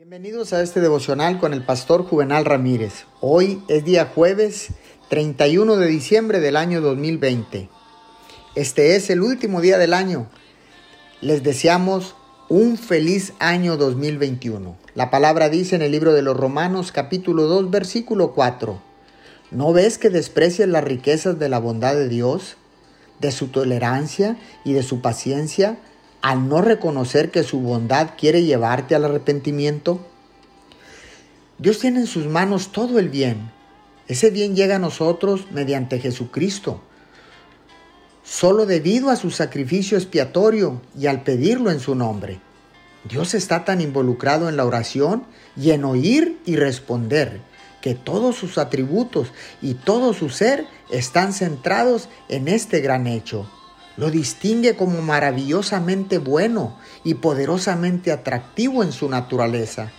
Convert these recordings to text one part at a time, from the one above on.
Bienvenidos a este devocional con el pastor Juvenal Ramírez. Hoy es día jueves 31 de diciembre del año 2020. Este es el último día del año. Les deseamos un feliz año 2021. La palabra dice en el libro de los Romanos capítulo 2 versículo 4. ¿No ves que desprecias las riquezas de la bondad de Dios, de su tolerancia y de su paciencia? Al no reconocer que su bondad quiere llevarte al arrepentimiento? Dios tiene en sus manos todo el bien. Ese bien llega a nosotros mediante Jesucristo. Solo debido a su sacrificio expiatorio y al pedirlo en su nombre. Dios está tan involucrado en la oración y en oír y responder que todos sus atributos y todo su ser están centrados en este gran hecho lo distingue como maravillosamente bueno y poderosamente atractivo en su naturaleza.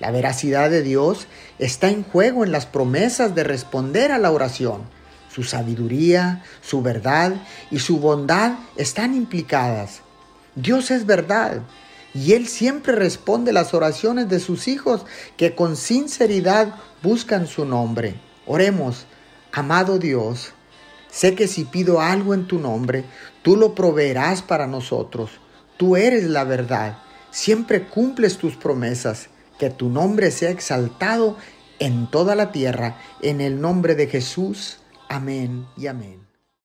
La veracidad de Dios está en juego en las promesas de responder a la oración. Su sabiduría, su verdad y su bondad están implicadas. Dios es verdad y Él siempre responde las oraciones de sus hijos que con sinceridad buscan su nombre. Oremos, amado Dios, Sé que si pido algo en tu nombre, tú lo proveerás para nosotros. Tú eres la verdad. Siempre cumples tus promesas. Que tu nombre sea exaltado en toda la tierra. En el nombre de Jesús. Amén y amén.